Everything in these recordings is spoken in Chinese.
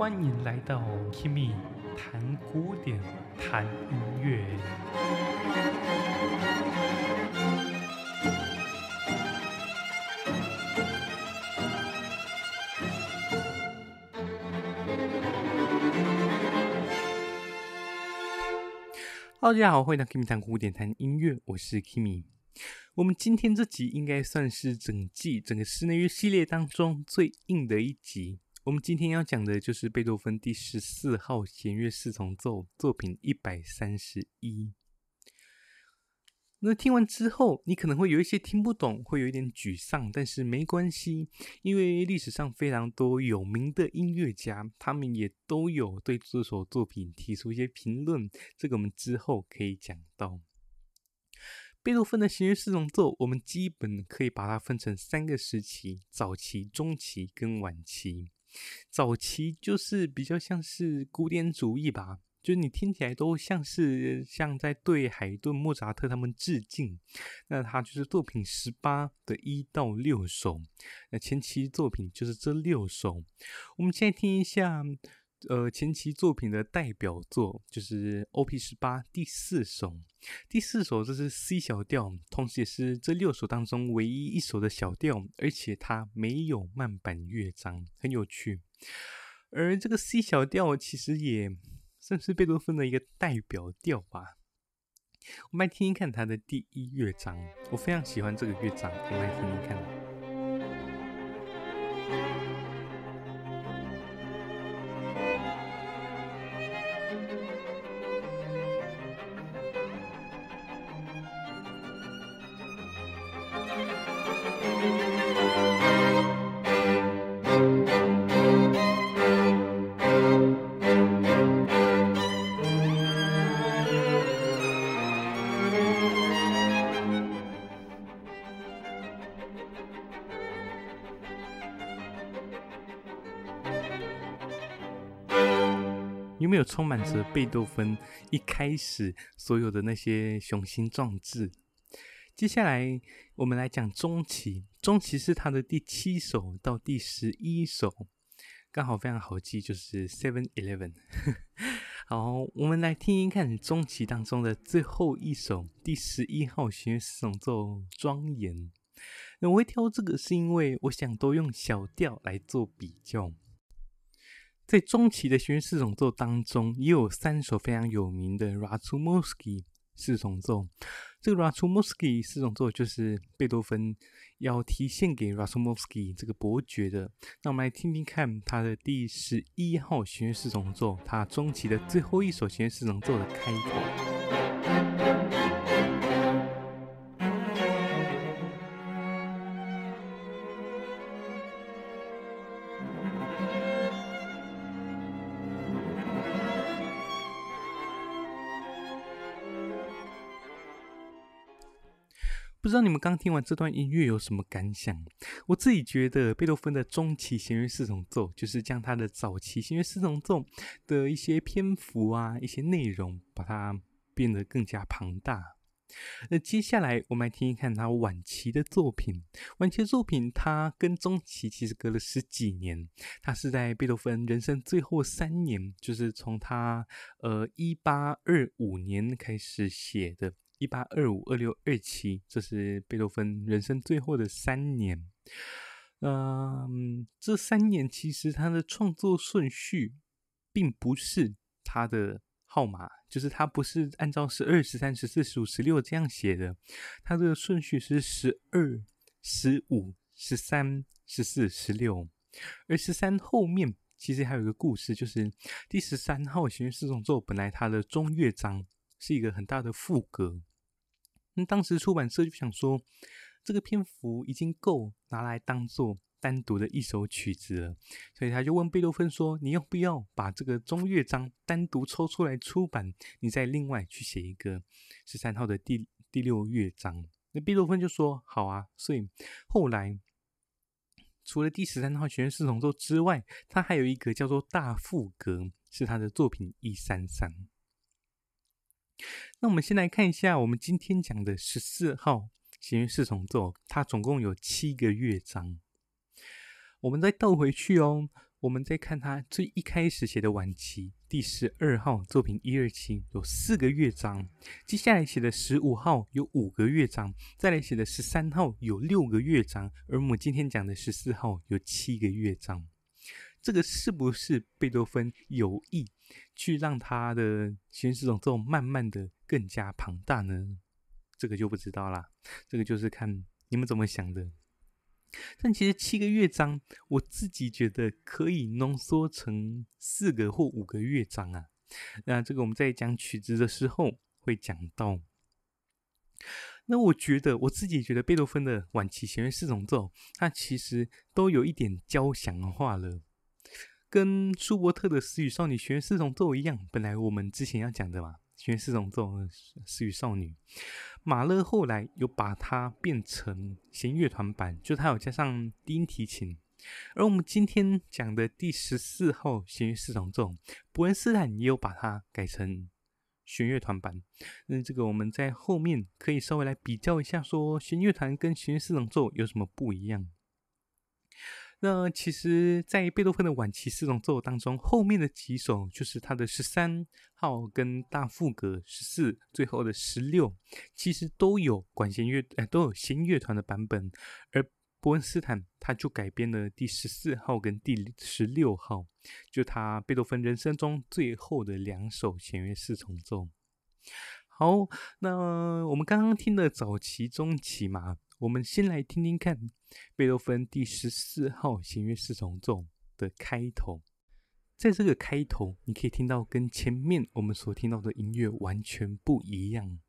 欢迎来到 Kimi 谈古典，谈音乐。Hello，大家好，欢迎来到 Kimi 谈古典，谈音乐。我是 Kimi。我们今天这集应该算是整季整个室内乐系列当中最硬的一集。我们今天要讲的就是贝多芬第十四号弦乐四重奏作品一百三十一。那听完之后，你可能会有一些听不懂，会有一点沮丧，但是没关系，因为历史上非常多有名的音乐家，他们也都有对这首作品提出一些评论，这个我们之后可以讲到。贝多芬的弦乐四重奏，我们基本可以把它分成三个时期：早期、中期跟晚期。早期就是比较像是古典主义吧，就是你听起来都像是像在对海顿、莫扎特他们致敬。那他就是作品十八的一到六首，那前期作品就是这六首。我们现在听一下。呃，前期作品的代表作就是 OP 十八第四首，第四首这是 C 小调，同时也是这六首当中唯一一首的小调，而且它没有慢板乐章，很有趣。而这个 C 小调其实也算是贝多芬的一个代表调吧。我们来听听看它的第一乐章，我非常喜欢这个乐章，我们来听听看。有充满着贝多芬一开始所有的那些雄心壮志？接下来我们来讲中期，中期是他的第七首到第十一首，刚好非常好记，就是 Seven Eleven。好，我们来听一看中期当中的最后一首第十一号弦乐奏庄严。我会挑这个是因为我想都用小调来做比较。在中期的弦乐四重奏当中，也有三首非常有名的 Rachmaninoff 四重奏。这个 Rachmaninoff 四重奏就是贝多芬要提献给 Rachmaninoff 这个伯爵的。那我们来听听看他的第十一号弦乐四重奏，他中期的最后一首弦乐四重奏的开头。不知道你们刚听完这段音乐有什么感想？我自己觉得贝多芬的中期弦乐四重奏，就是将他的早期弦乐四重奏的一些篇幅啊、一些内容，把它变得更加庞大。那接下来我们来听一看他晚期的作品。晚期作品，他跟中期其实隔了十几年。他是在贝多芬人生最后三年，就是从他呃一八二五年开始写的。一八二五、二六、二七，这是贝多芬人生最后的三年。嗯，这三年其实他的创作顺序并不是他的号码，就是他不是按照十二、十三、十四、十五、十六这样写的，他的顺序是十二、十五、十三、十四、十六。而十三后面其实还有一个故事，就是第十三号弦乐四重奏本来它的中乐章是一个很大的副歌。那当时出版社就想说，这个篇幅已经够拿来当做单独的一首曲子了，所以他就问贝多芬说：“你要不要把这个中乐章单独抽出来出版？你再另外去写一个十三号的第第六乐章？”那贝多芬就说：“好啊。”所以后来除了第十三号弦乐四重奏之外，他还有一个叫做大赋格，是他的作品一三三。那我们先来看一下，我们今天讲的十四号弦乐四重奏，它总共有七个乐章。我们再倒回去哦，我们再看他最一开始写的晚期第十二号作品一二七有四个乐章，接下来写的十五号有五个乐章，再来写的十三号有六个乐章，而我们今天讲的十四号有七个乐章。这个是不是贝多芬有意去让他的弦乐四重奏慢慢的更加庞大呢？这个就不知道啦，这个就是看你们怎么想的。但其实七个乐章，我自己觉得可以浓缩成四个或五个乐章啊。那这个我们在讲曲子的时候会讲到。那我觉得我自己觉得贝多芬的晚期弦乐四重奏，它其实都有一点交响化了，跟舒伯特的《死与少女》弦乐四重奏一样。本来我们之前要讲的嘛，弦乐四重奏《死与少女》。马勒后来又把它变成弦乐团版，就他有加上低音提琴。而我们今天讲的第十四号弦乐四重奏，伯恩斯坦也有把它改成弦乐团版。那这个我们在后面可以稍微来比较一下，说弦乐团跟弦乐四重奏有什么不一样。那其实，在贝多芬的晚期四重奏当中，后面的几首就是他的十三号跟大赋格十四，最后的十六，其实都有管弦乐，呃，都有弦乐团的版本。而伯恩斯坦他就改编了第十四号跟第十六号，就他贝多芬人生中最后的两首弦乐四重奏。好，那我们刚刚听的早期、中期嘛。我们先来听听看贝多芬第十四号弦乐四重奏的开头。在这个开头，你可以听到跟前面我们所听到的音乐完全不一样。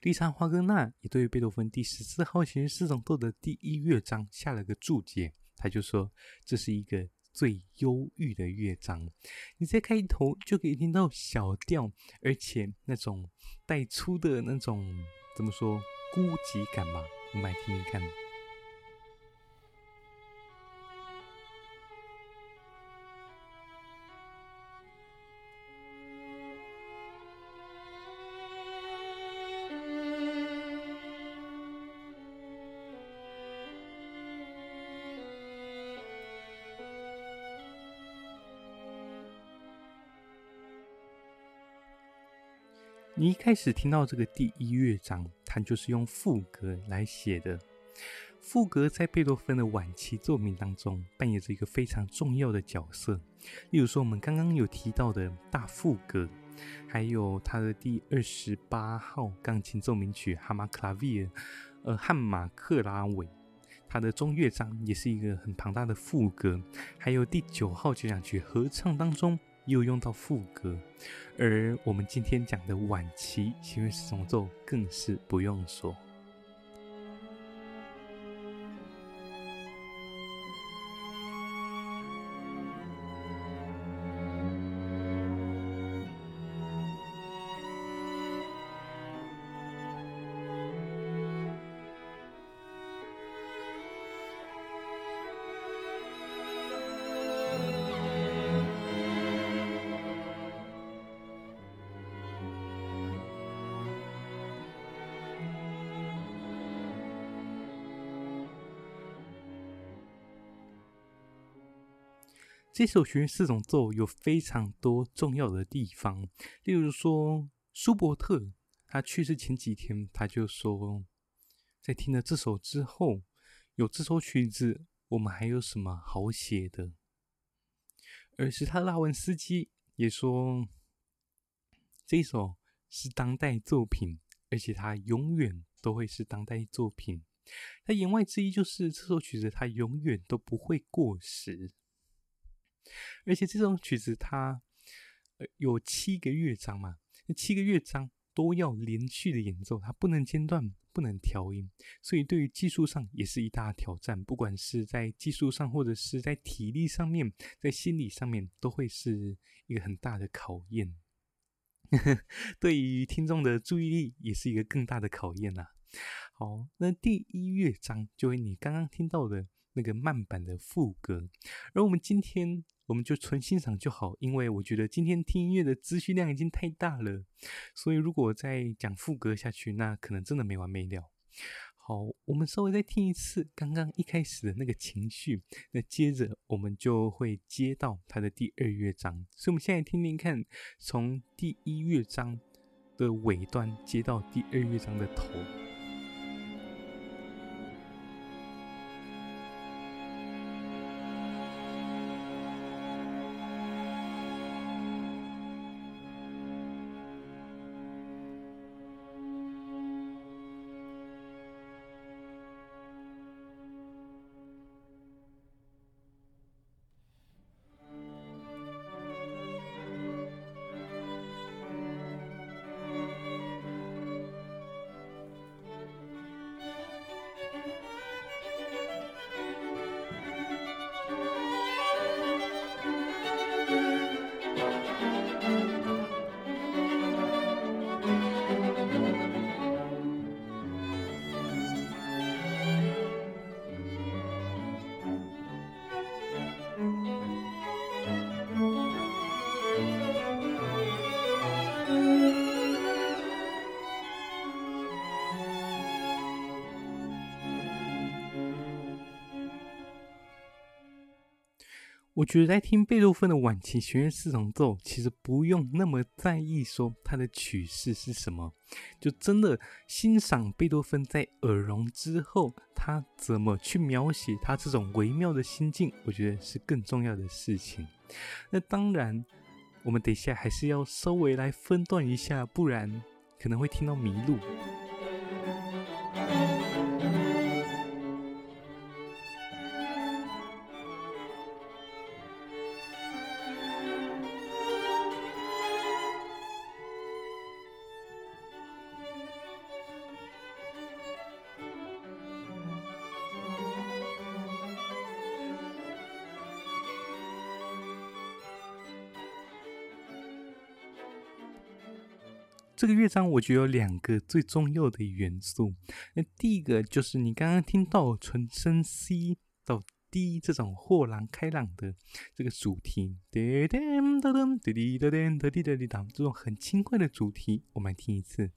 理查·华格纳也对贝多芬第十四号弦乐四重奏的第一乐章下了个注解，他就说这是一个最忧郁的乐章。你在开头就可以听到小调，而且那种带出的那种怎么说孤寂感吧。我们来听听看。你一开始听到这个第一乐章，它就是用赋格来写的。赋格在贝多芬的晚期作品当中扮演着一个非常重要的角色。例如说，我们刚刚有提到的大赋格，还有他的第二十八号钢琴奏鸣曲《哈马克拉维尔》，呃，汉马克拉韦，他的中乐章也是一个很庞大的赋格。还有第九号交响曲合唱当中。又用到副歌，而我们今天讲的晚期行为四重奏更是不用说。这首弦乐四重奏有非常多重要的地方，例如说，舒伯特他去世前几天，他就说，在听了这首之后，有这首曲子，我们还有什么好写的？而是他拉文斯基也说，这首是当代作品，而且它永远都会是当代作品。他言外之意就是，这首曲子它永远都不会过时。而且这种曲子它呃有七个乐章嘛，那七个乐章都要连续的演奏，它不能间断，不能调音，所以对于技术上也是一大挑战。不管是在技术上，或者是在体力上面，在心理上面，都会是一个很大的考验。对于听众的注意力，也是一个更大的考验呐。好，那第一乐章就为你刚刚听到的那个慢板的副歌，而我们今天。我们就纯欣赏就好，因为我觉得今天听音乐的资讯量已经太大了，所以如果再讲副歌下去，那可能真的没完没了。好，我们稍微再听一次刚刚一开始的那个情绪，那接着我们就会接到它的第二乐章。所以，我们现在听听看，从第一乐章的尾端接到第二乐章的头。我觉得在听贝多芬的晚期弦乐四重奏，其实不用那么在意说它的曲式是什么，就真的欣赏贝多芬在耳聋之后，他怎么去描写他这种微妙的心境，我觉得是更重要的事情。那当然，我们等一下还是要稍微来分段一下，不然可能会听到迷路。这个乐章我觉得有两个最重要的元素。那第一个就是你刚刚听到纯声 C 到 D 这种豁然开朗的这个主题，这种很轻快的主题，我们来听一次。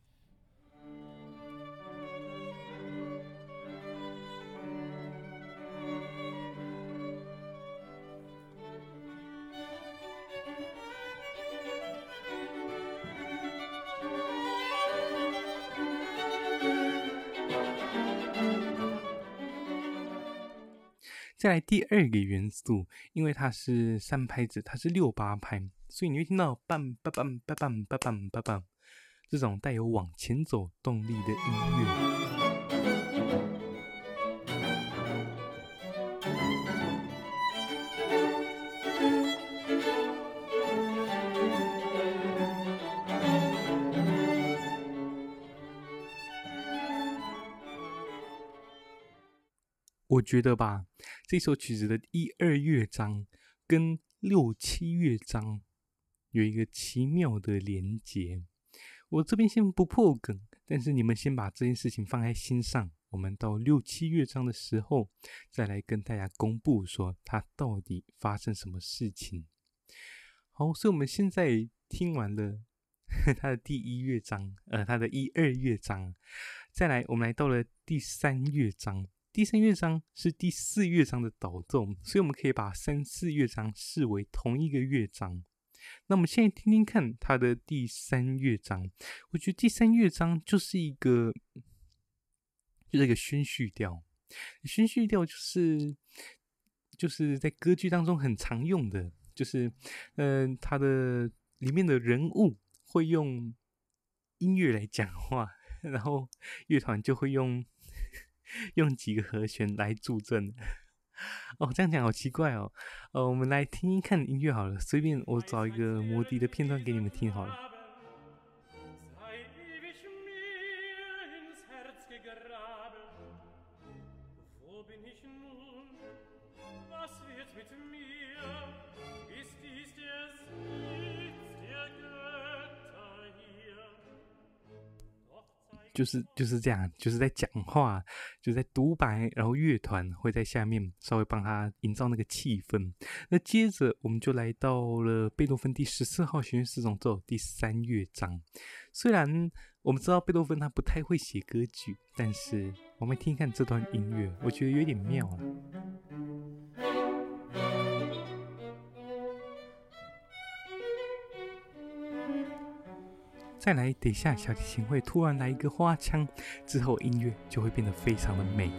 再来第二个元素，因为它是三拍子，它是六八拍，所以你会听到 bang bang bang bang bang bang bang bang 这种带有往前走动力的音乐。我觉得吧，这首曲子的一二乐章跟六七乐章有一个奇妙的连接。我这边先不破梗，但是你们先把这件事情放在心上。我们到六七乐章的时候，再来跟大家公布说它到底发生什么事情。好，所以我们现在听完了 它的第一乐章，呃，它的一二乐章，再来我们来到了第三乐章。第三乐章是第四乐章的导奏，所以我们可以把三四乐章视为同一个乐章。那我们现在听听看它的第三乐章，我觉得第三乐章就是一个，就是一个宣叙调。宣叙调就是就是在歌剧当中很常用的，就是嗯、呃，它的里面的人物会用音乐来讲话，然后乐团就会用。用几个和弦来助阵，哦，这样讲好奇怪哦。呃，我们来听一看音乐好了，随便我找一个摩笛的片段给你们听好了。就是就是这样，就是在讲话，就在独白，然后乐团会在下面稍微帮他营造那个气氛。那接着我们就来到了贝多芬第十四号弦乐四重奏第三乐章。虽然我们知道贝多芬他不太会写歌剧，但是我们听看这段音乐，我觉得有点妙了。再来，等一下小提琴会突然来一个花腔，之后音乐就会变得非常的美。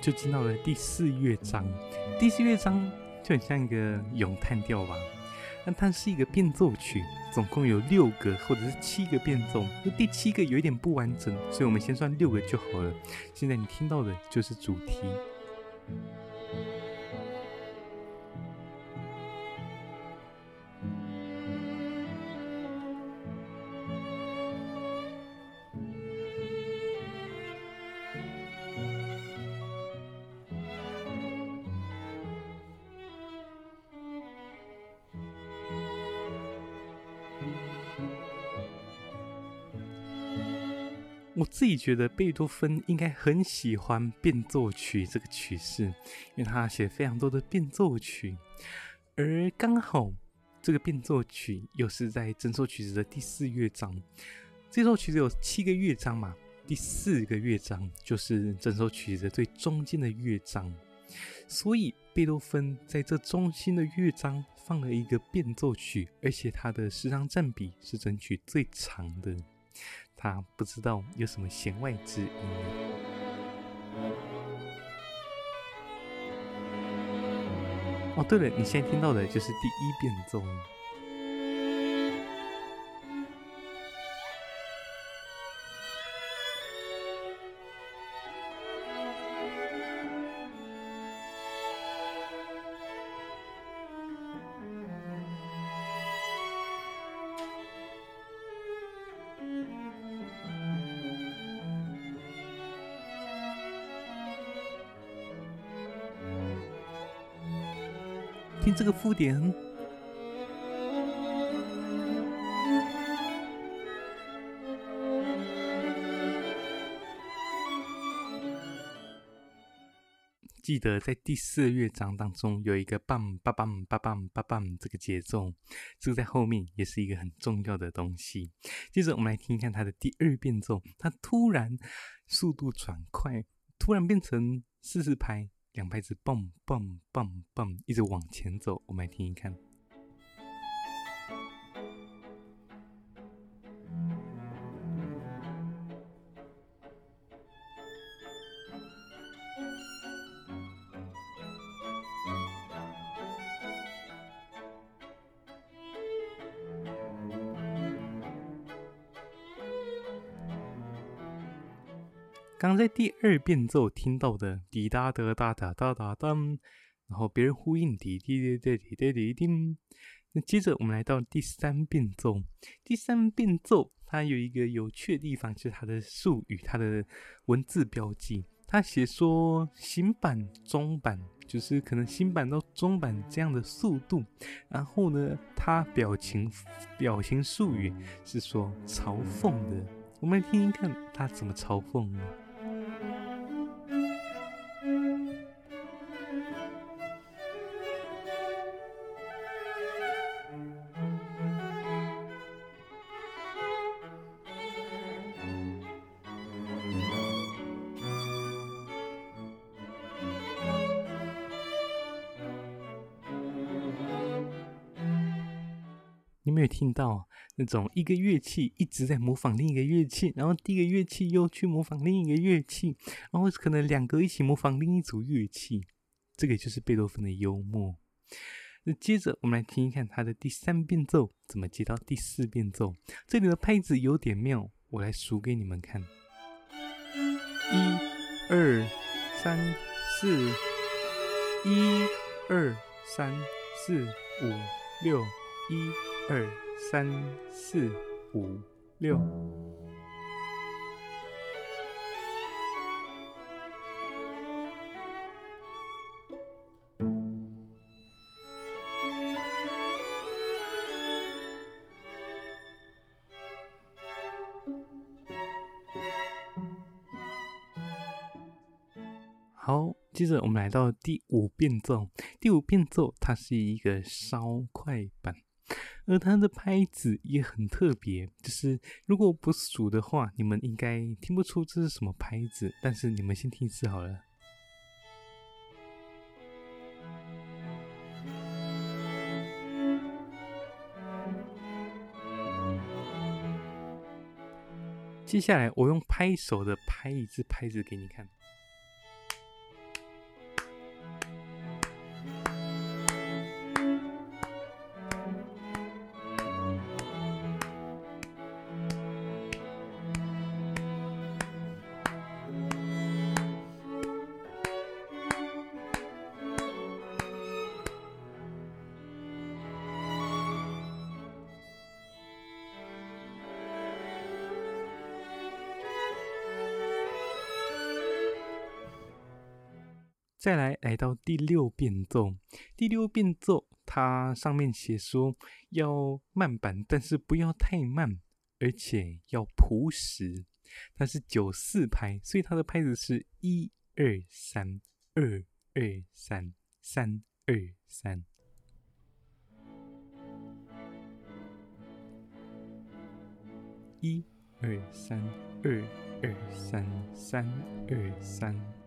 就进到了第四乐章，第四乐章就很像一个咏叹调吧。那它是一个变奏曲，总共有六个或者是七个变奏，那第七个有一点不完整，所以我们先算六个就好了。现在你听到的就是主题。觉得贝多芬应该很喜欢变奏曲这个曲式，因为他写非常多的变奏曲，而刚好这个变奏曲又是在整首曲子的第四乐章。这首曲子有七个乐章嘛，第四个乐章就是整首曲子最中间的乐章，所以贝多芬在这中心的乐章放了一个变奏曲，而且它的时长占比是整曲最长的。他不知道有什么弦外之音。哦，对了，你现在听到的就是第一变奏。这个附点，记得在第四乐章当中有一个 bang bang bang bang bang bang 这个节奏，这个在后面也是一个很重要的东西。接着我们来听一看它的第二变奏，它突然速度转快，突然变成四四拍。两拍子蹦蹦蹦蹦，一直往前走。我们来听一看。刚在第二变奏听到的滴答的哒哒哒哒哒，然后别人呼应滴滴滴滴滴滴滴。那接着我们来到第三变奏，第三变奏它有一个有趣的地方，就是它的术语，它的文字标记。它写说新板、中板，就是可能新板到中板这样的速度。然后呢，它表情表情术语是说嘲讽的。我们来听听看，它怎么嘲讽呢？听到那种一个乐器一直在模仿另一个乐器，然后第一个乐器又去模仿另一个乐器，然后可能两个一起模仿另一组乐器，这个就是贝多芬的幽默。那接着我们来听一看他的第三变奏怎么接到第四变奏，这里的拍子有点妙，我来数给你们看：一、二、三、四，一、二、三、四、五、六、一。二三四五六。好接着我们来到第五变奏。第五变奏它是一个稍快版而它的拍子也很特别。就是如果不数的话，你们应该听不出这是什么拍子。但是你们先听一次好了。接下来，我用拍手的拍一次拍子给你看。再来，来到第六变奏。第六变奏，它上面写说要慢板，但是不要太慢，而且要朴实。它是九四拍，所以它的拍子是一二三，二二三，三二三。一二三，二二三，三二三。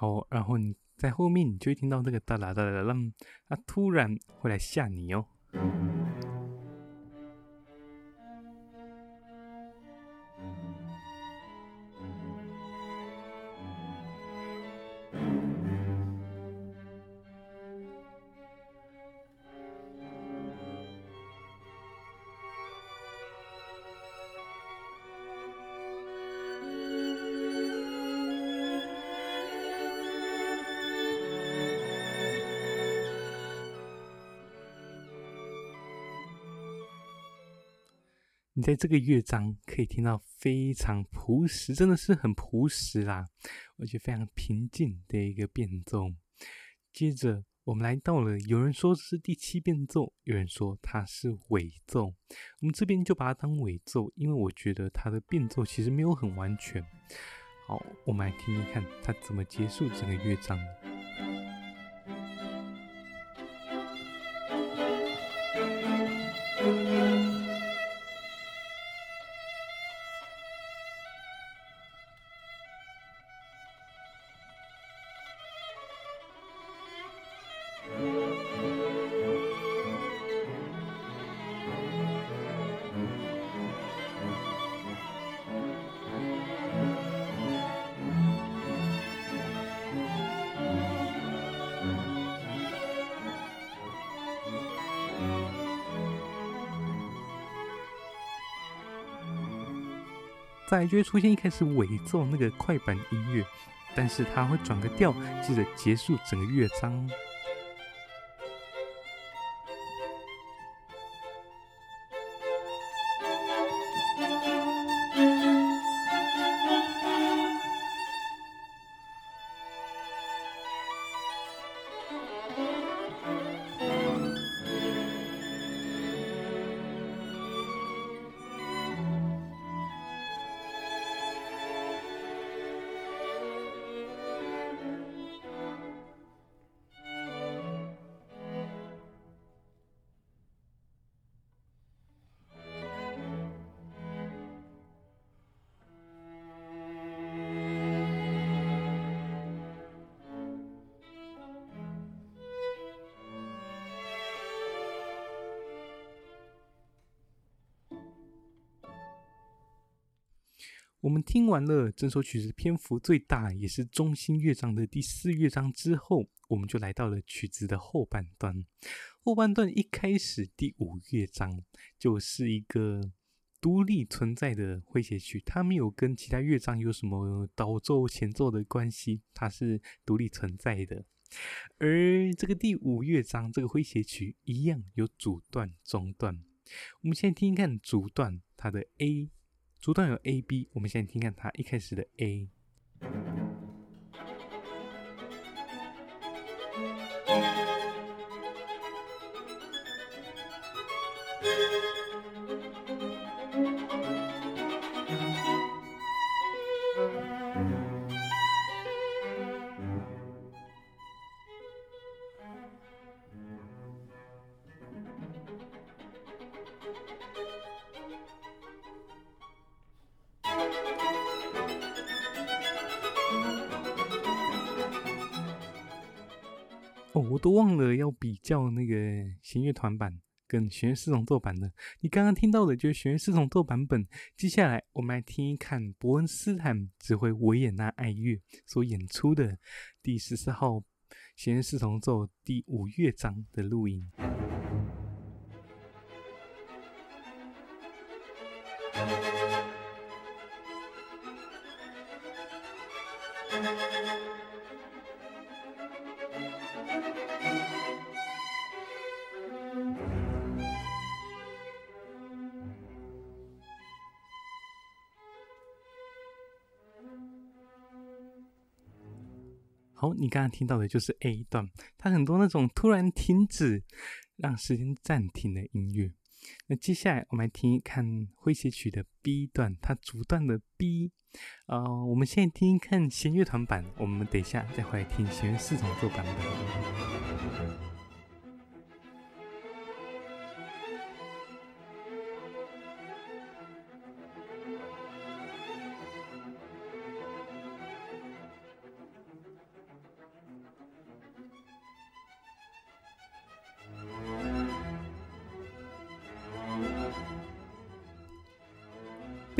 好，然后你在后面，你就会听到这个哒啦哒啦啦，它突然会来吓你哦。在这个乐章可以听到非常朴实，真的是很朴实啦，而且非常平静的一个变奏。接着我们来到了，有人说是第七变奏，有人说它是尾奏。我们这边就把它当尾奏，因为我觉得它的变奏其实没有很完全。好，我们来听听看它怎么结束整个乐章。再就会出现一开始伪奏那个快板音乐，但是它会转个调，接着结束整个乐章。我们听完了整首曲子篇幅最大，也是中心乐章的第四乐章之后，我们就来到了曲子的后半段。后半段一开始，第五乐章就是一个独立存在的诙谐曲，它没有跟其他乐章有什么导奏前奏的关系，它是独立存在的。而这个第五乐章这个诙谐曲一样有主段、中段。我们先听听看主段它的 A，主段有 A、B，我们先听看它一开始的 A。都忘了要比较那个弦乐团版跟弦乐四重奏版的。你刚刚听到的就是弦乐四重奏版本。接下来我们来听一看伯恩斯坦指挥维也纳爱乐所演出的第十四号弦乐四重奏第五乐章的录音。你刚刚听到的就是 A 段，它很多那种突然停止、让时间暂停的音乐。那接下来我们来听一看诙谐曲的 B 段，它主段的 B。呃，我们现在听一看弦乐团版，我们等一下再回来听弦乐四重奏版本。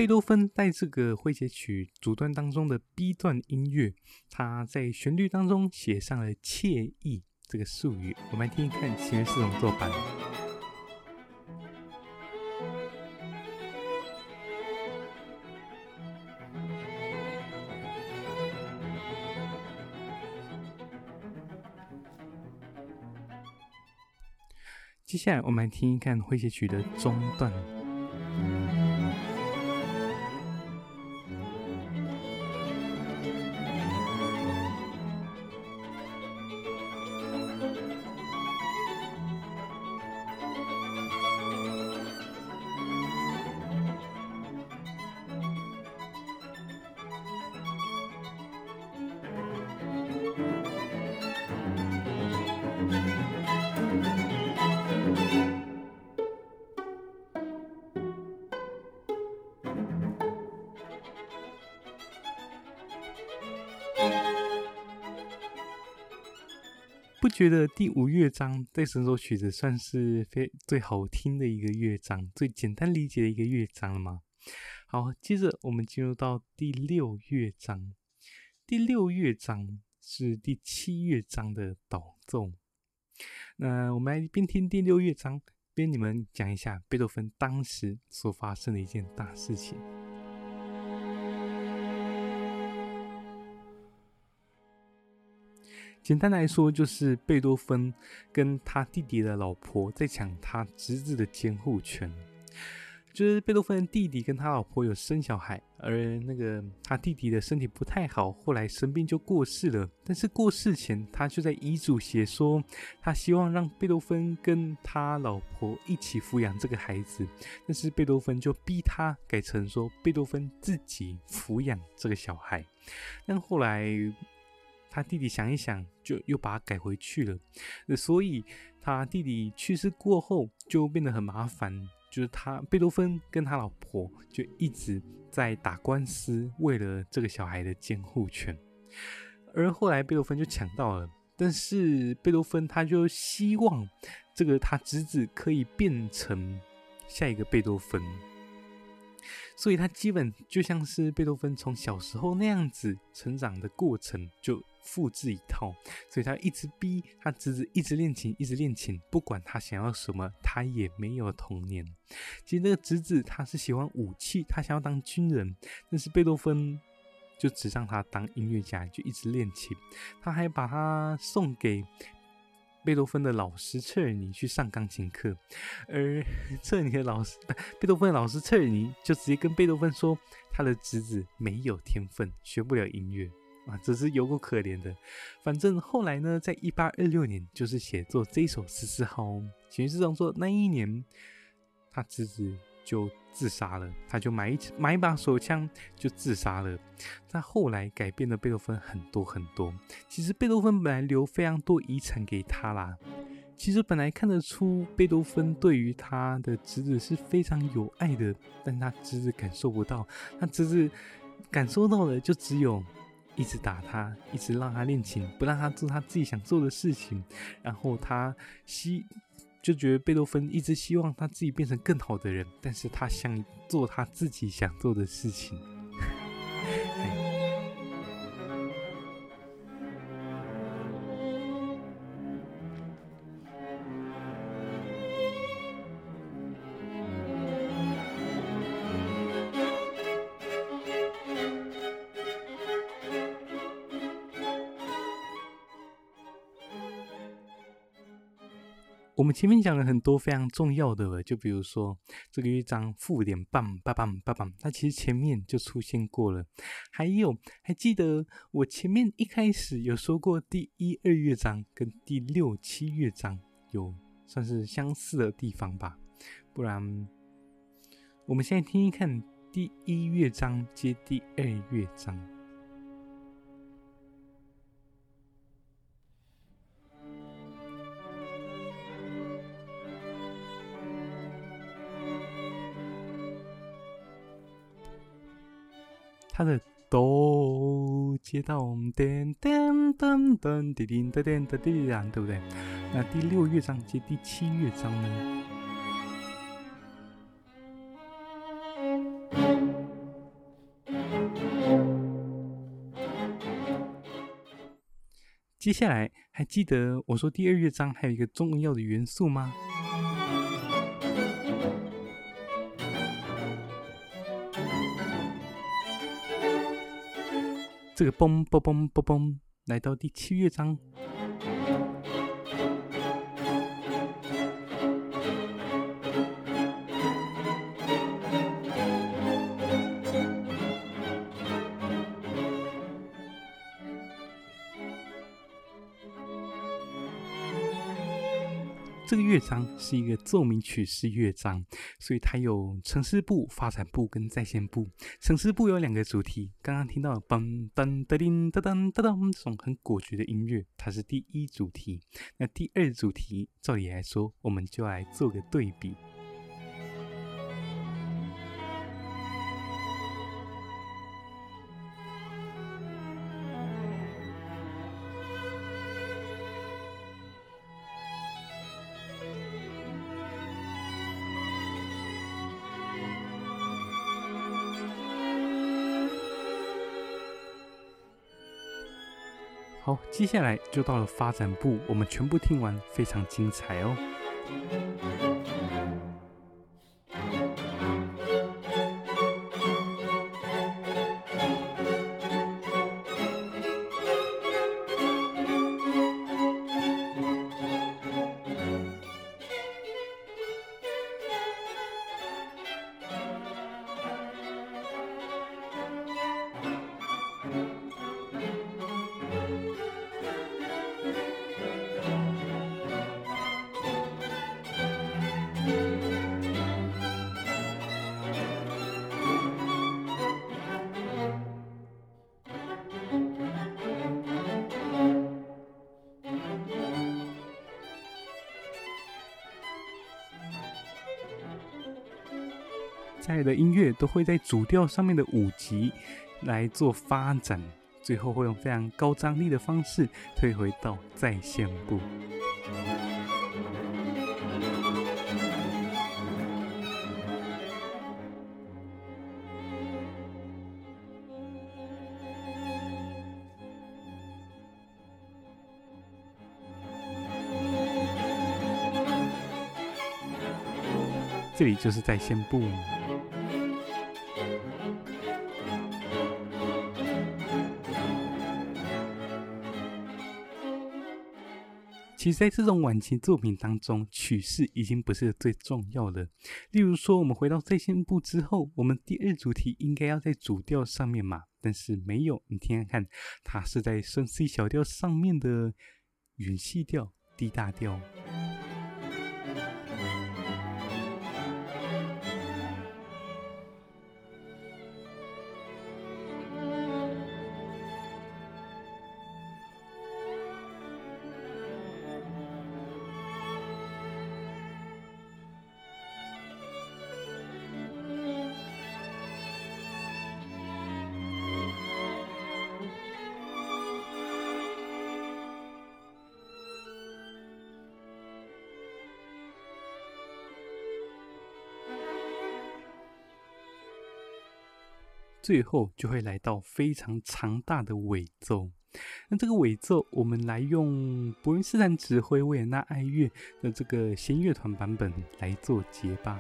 贝多芬在这个诙谐曲主段当中的 B 段音乐，他在旋律当中写上了“惬意”这个术语。我们来听一看弦乐四重奏版。接下来，我们来听一看诙谐曲的中段。觉得第五乐章这整首曲子算是非最好听的一个乐章，最简单理解的一个乐章了吗？好，接着我们进入到第六乐章。第六乐章是第七乐章的导奏。那我们来边听第六乐章，边你们讲一下贝多芬当时所发生的一件大事情。简单来说，就是贝多芬跟他弟弟的老婆在抢他侄子的监护权。就是贝多芬弟弟跟他老婆有生小孩，而那个他弟弟的身体不太好，后来生病就过世了。但是过世前，他就在遗嘱写说，他希望让贝多芬跟他老婆一起抚养这个孩子。但是贝多芬就逼他改成说，贝多芬自己抚养这个小孩。但后来。他弟弟想一想，就又把它改回去了。所以他弟弟去世过后，就变得很麻烦。就是他贝多芬跟他老婆就一直在打官司，为了这个小孩的监护权。而后来贝多芬就抢到了，但是贝多芬他就希望这个他侄子可以变成下一个贝多芬。所以，他基本就像是贝多芬从小时候那样子成长的过程，就复制一套，所以他一直逼他侄子一直练琴，一直练琴，不管他想要什么，他也没有童年。其实那个侄子他是喜欢武器，他想要当军人，但是贝多芬就只让他当音乐家，就一直练琴。他还把他送给贝多芬的老师彻尔尼去上钢琴课，而 彻尔尼的老师，贝多芬的老师彻尔尼就直接跟贝多芬说，他的侄子没有天分，学不了音乐。啊，这是有够可怜的。反正后来呢，在一八二六年，就是写作这一首十四号弦乐四重奏那一年，他侄子就自杀了。他就买一买一把手枪就自杀了。他后来改变了贝多芬很多很多。其实贝多芬本来留非常多遗产给他啦。其实本来看得出贝多芬对于他的侄子是非常有爱的，但他侄子感受不到。他侄子感受到的就只有。一直打他，一直让他练琴，不让他做他自己想做的事情。然后他希就觉得贝多芬一直希望他自己变成更好的人，但是他想做他自己想做的事情。前面讲了很多非常重要的，就比如说这个乐章附点棒棒棒棒棒，它其实前面就出现过了。还有，还记得我前面一开始有说过第一二乐章跟第六七乐章有算是相似的地方吧？不然，我们现在听听看第一乐章接第二乐章。它的哆接到我们噔噔噔噔滴滴噔噔噔滴滴对不对？那第六乐章接第七乐章呢？接下来还记得我说第二乐章还有一个重要的元素吗？这个嘣嘣嘣嘣嘣，来到第七乐章。乐章是一个奏鸣曲式乐章，所以它有城市部、发展部跟在线部。城市部有两个主题，刚刚听到的噔噔噔噔噔噔噔这种很果决的音乐，它是第一主题。那第二主题，照理来说，我们就来做个对比。接下来就到了发展部，我们全部听完，非常精彩哦。下来的音乐都会在主调上面的五级来做发展，最后会用非常高张力的方式退回到在线部。这里就是在线部。其实，在这种晚期作品当中，曲式已经不是最重要的。例如说，我们回到在线部之后，我们第二主题应该要在主调上面嘛，但是没有。你听听看，它是在升 C 小调上面的远细调 D 大调。最后就会来到非常强大的尾奏，那这个尾奏我们来用伯恩斯坦指挥维也纳爱乐的这个新乐团版本来做结吧。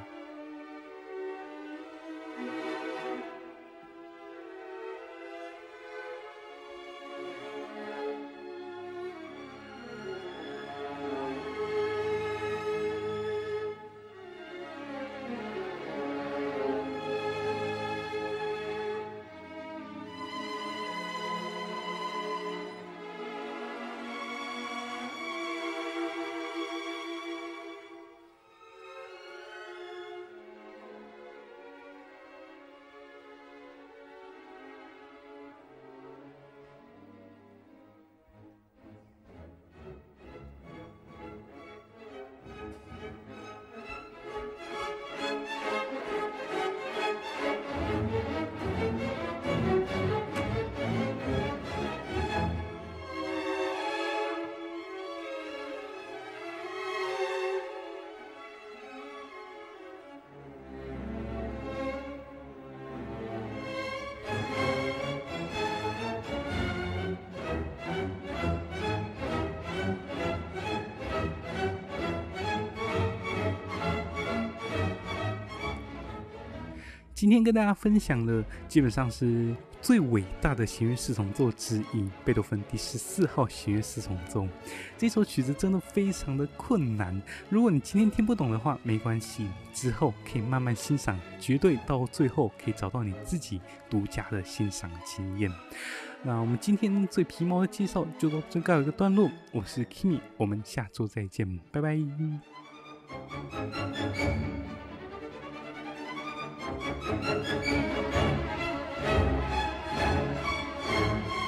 今天跟大家分享的，基本上是最伟大的弦乐四重奏之一——贝多芬第十四号弦乐四重奏。这首曲子真的非常的困难，如果你今天听不懂的话，没关系，之后可以慢慢欣赏，绝对到最后可以找到你自己独家的欣赏经验。那我们今天最皮毛的介绍就到这告一个段落。我是 Kimi，我们下周再见，拜拜。Thank you.